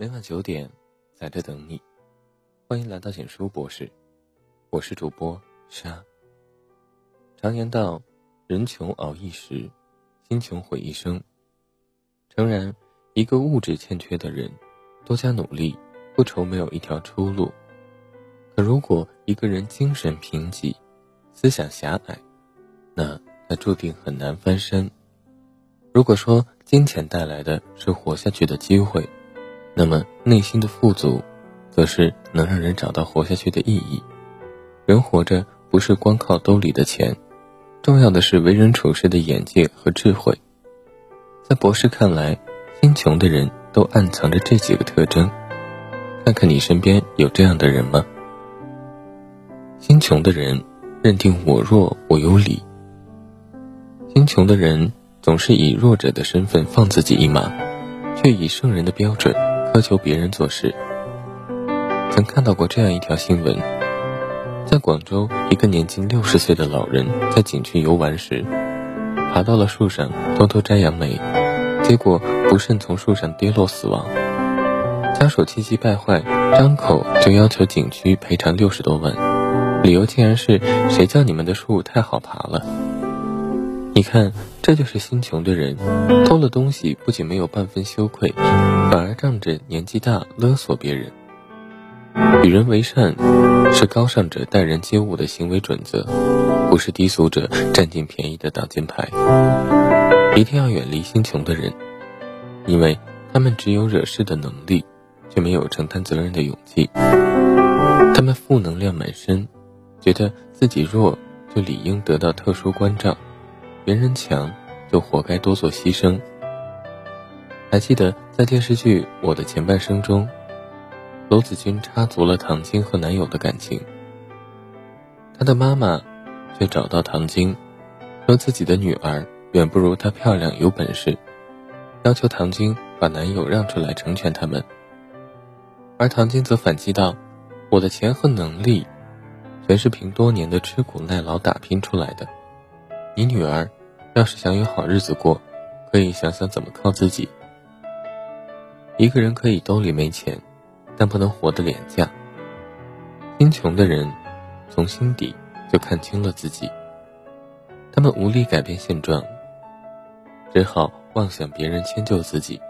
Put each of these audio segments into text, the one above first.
每晚九点，在这等你。欢迎来到简书博士，我是主播沙。常言道：“人穷熬一时，心穷毁一生。”诚然，一个物质欠缺的人，多加努力，不愁没有一条出路。可如果一个人精神贫瘠，思想狭隘，那他注定很难翻身。如果说金钱带来的是活下去的机会，那么，内心的富足，则是能让人找到活下去的意义。人活着不是光靠兜里的钱，重要的是为人处事的眼界和智慧。在博士看来，心穷的人都暗藏着这几个特征。看看你身边有这样的人吗？心穷的人认定我弱我有理。心穷的人总是以弱者的身份放自己一马，却以圣人的标准。苛求别人做事。曾看到过这样一条新闻：在广州，一个年近六十岁的老人在景区游玩时，爬到了树上偷偷摘杨梅，结果不慎从树上跌落死亡。家属气急败坏，张口就要求景区赔偿六十多万，理由竟然是谁叫你们的树太好爬了。你看，这就是心穷的人，偷了东西不仅没有半分羞愧，反而仗着年纪大勒索别人。与人为善，是高尚者待人接物的行为准则，不是低俗者占尽便宜的挡箭牌。一定要远离心穷的人，因为他们只有惹事的能力，却没有承担责任的勇气。他们负能量满身，觉得自己弱就理应得到特殊关照。别人强，就活该多做牺牲。还记得在电视剧《我的前半生》中，罗子君插足了唐晶和男友的感情，她的妈妈却找到唐晶，说自己的女儿远不如她漂亮有本事，要求唐晶把男友让出来成全他们。而唐晶则反击道：“我的钱和能力，全是凭多年的吃苦耐劳打拼出来的，你女儿。”要是想有好日子过，可以想想怎么靠自己。一个人可以兜里没钱，但不能活得廉价。心穷的人，从心底就看清了自己。他们无力改变现状，只好妄想别人迁就自己。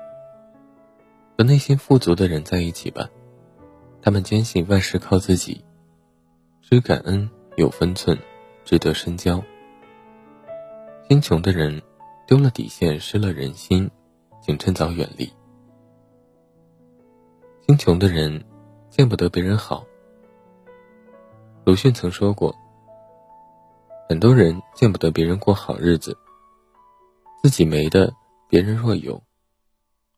和内心富足的人在一起吧，他们坚信万事靠自己，知感恩有分寸，值得深交。心穷的人，丢了底线，失了人心，请趁早远离。心穷的人，见不得别人好。鲁迅曾说过：“很多人见不得别人过好日子，自己没的，别人若有，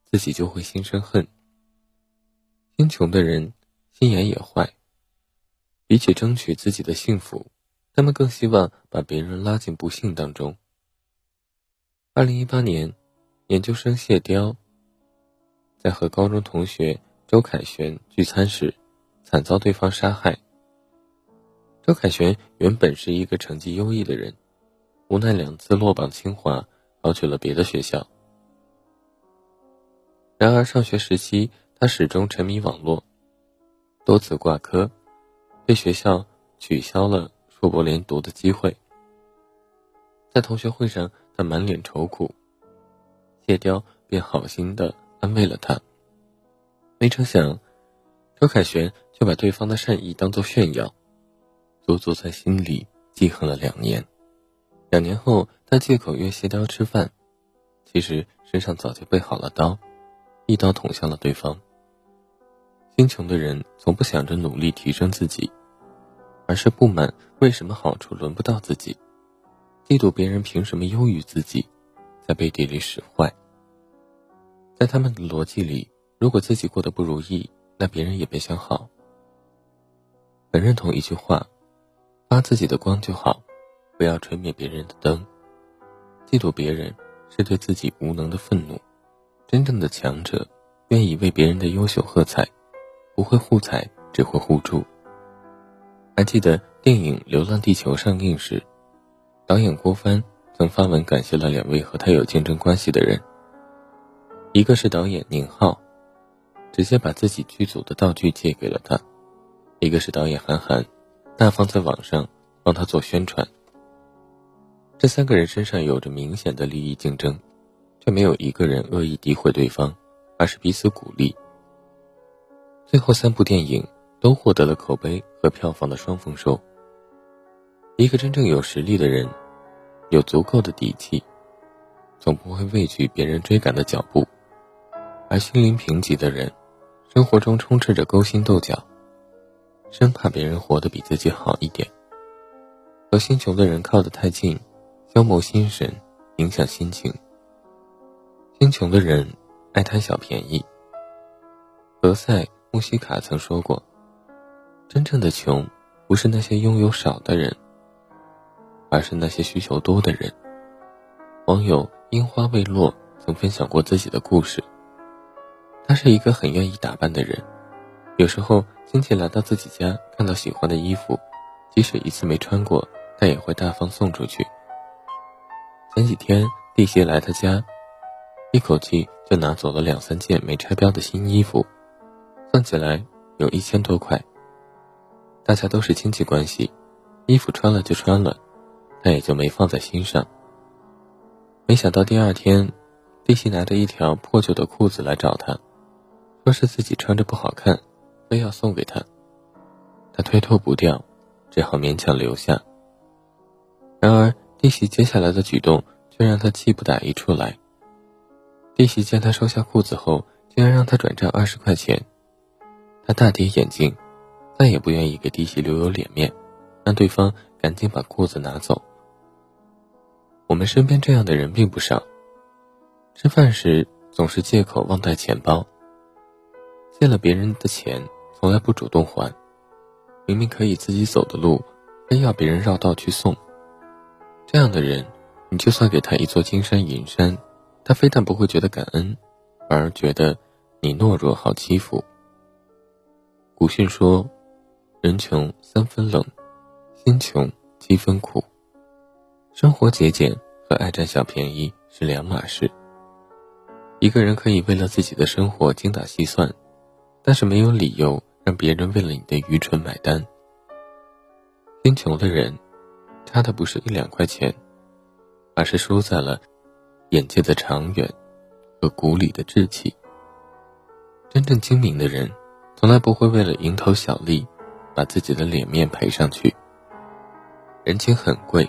自己就会心生恨。”心穷的人，心眼也坏。比起争取自己的幸福，他们更希望把别人拉进不幸当中。二零一八年，研究生谢雕在和高中同学周凯旋聚餐时，惨遭对方杀害。周凯旋原本是一个成绩优异的人，无奈两次落榜清华，考取了别的学校。然而上学时期，他始终沉迷网络，多次挂科，被学校取消了硕博连读的机会。在同学会上。他满脸愁苦，谢雕便好心的安慰了他。没成想，周凯旋却把对方的善意当做炫耀，足足在心里记恨了两年。两年后，他借口约谢雕吃饭，其实身上早就备好了刀，一刀捅向了对方。心穷的人从不想着努力提升自己，而是不满为什么好处轮不到自己。嫉妒别人凭什么优于自己，在背地里使坏。在他们的逻辑里，如果自己过得不如意，那别人也别想好。很认同一句话：发自己的光就好，不要吹灭别人的灯。嫉妒别人是对自己无能的愤怒。真正的强者，愿意为别人的优秀喝彩，不会互踩，只会互助。还记得电影《流浪地球》上映时。导演郭帆曾发文感谢了两位和他有竞争关系的人，一个是导演宁浩，直接把自己剧组的道具借给了他；一个是导演韩寒，大方在网上帮他做宣传。这三个人身上有着明显的利益竞争，却没有一个人恶意诋毁对方，而是彼此鼓励。最后三部电影都获得了口碑和票房的双丰收。一个真正有实力的人，有足够的底气，总不会畏惧别人追赶的脚步；而心灵贫瘠的人，生活中充斥着勾心斗角，生怕别人活得比自己好一点。和心穷的人靠得太近，消磨心神，影响心情。心穷的人爱贪小便宜。何塞·穆希卡曾说过：“真正的穷，不是那些拥有少的人。”而是那些需求多的人。网友樱花未落曾分享过自己的故事。他是一个很愿意打扮的人，有时候亲戚来到自己家，看到喜欢的衣服，即使一次没穿过，他也会大方送出去。前几天弟媳来他家，一口气就拿走了两三件没拆标的新衣服，算起来有一千多块。大家都是亲戚关系，衣服穿了就穿了。他也就没放在心上。没想到第二天，弟媳拿着一条破旧的裤子来找他，说是自己穿着不好看，非要送给他。他推脱不掉，只好勉强留下。然而弟媳接下来的举动却让他气不打一处来。弟媳见他收下裤子后，竟然让他转账二十块钱。他大跌眼镜，再也不愿意给弟媳留有脸面，让对方赶紧把裤子拿走。我们身边这样的人并不少。吃饭时总是借口忘带钱包，借了别人的钱从来不主动还，明明可以自己走的路，非要别人绕道去送。这样的人，你就算给他一座金山银山，他非但不会觉得感恩，反而觉得你懦弱好欺负。古训说：“人穷三分冷，心穷七分苦。”生活节俭和爱占小便宜是两码事。一个人可以为了自己的生活精打细算，但是没有理由让别人为了你的愚蠢买单。心穷的人，差的不是一两块钱，而是输在了眼界的长远和骨里的志气。真正精明的人，从来不会为了蝇头小利，把自己的脸面赔上去。人情很贵。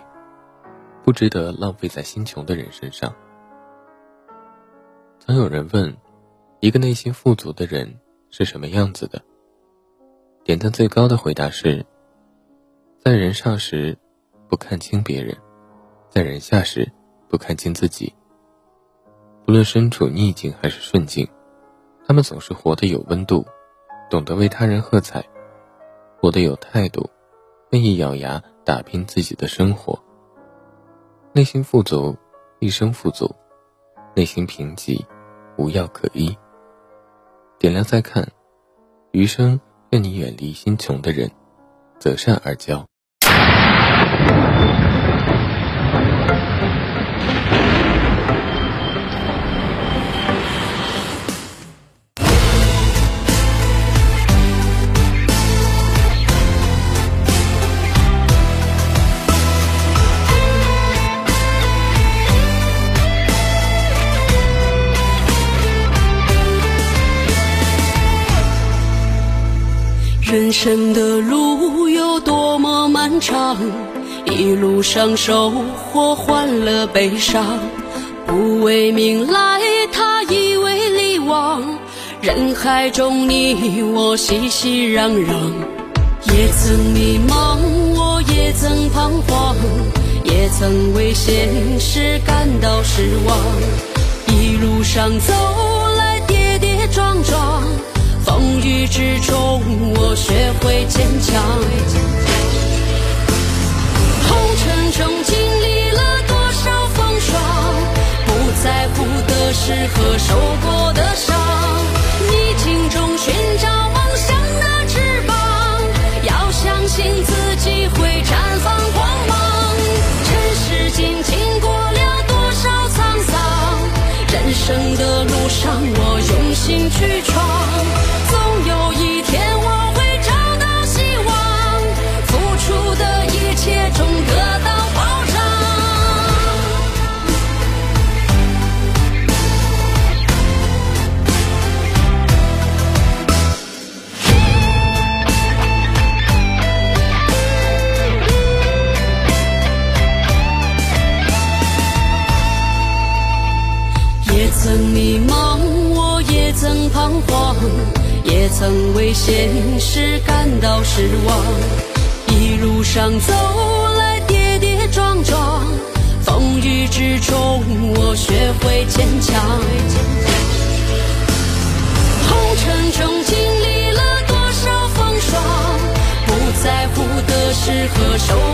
不值得浪费在心穷的人身上。曾有人问，一个内心富足的人是什么样子的？点赞最高的回答是：在人上时不看清别人，在人下时不看清自己。不论身处逆境还是顺境，他们总是活得有温度，懂得为他人喝彩，活得有态度，愿意咬牙打拼自己的生活。内心富足，一生富足；内心贫瘠，无药可医。点亮再看，余生愿你远离心穷的人，择善而交。人生的路有多么漫长，一路上收获欢乐悲伤，不为名来，他以为利往，人海中你我熙熙攘攘，也曾迷茫，我也曾彷徨，也曾为现实感到失望，一路上走来跌跌撞撞。风雨之中，我学会坚强。红尘中经历了多少风霜，不在乎得失曾为现实感到失望一路上走来跌跌撞撞风雨之中我学会坚强红尘中经历了多少风霜不在乎得失和受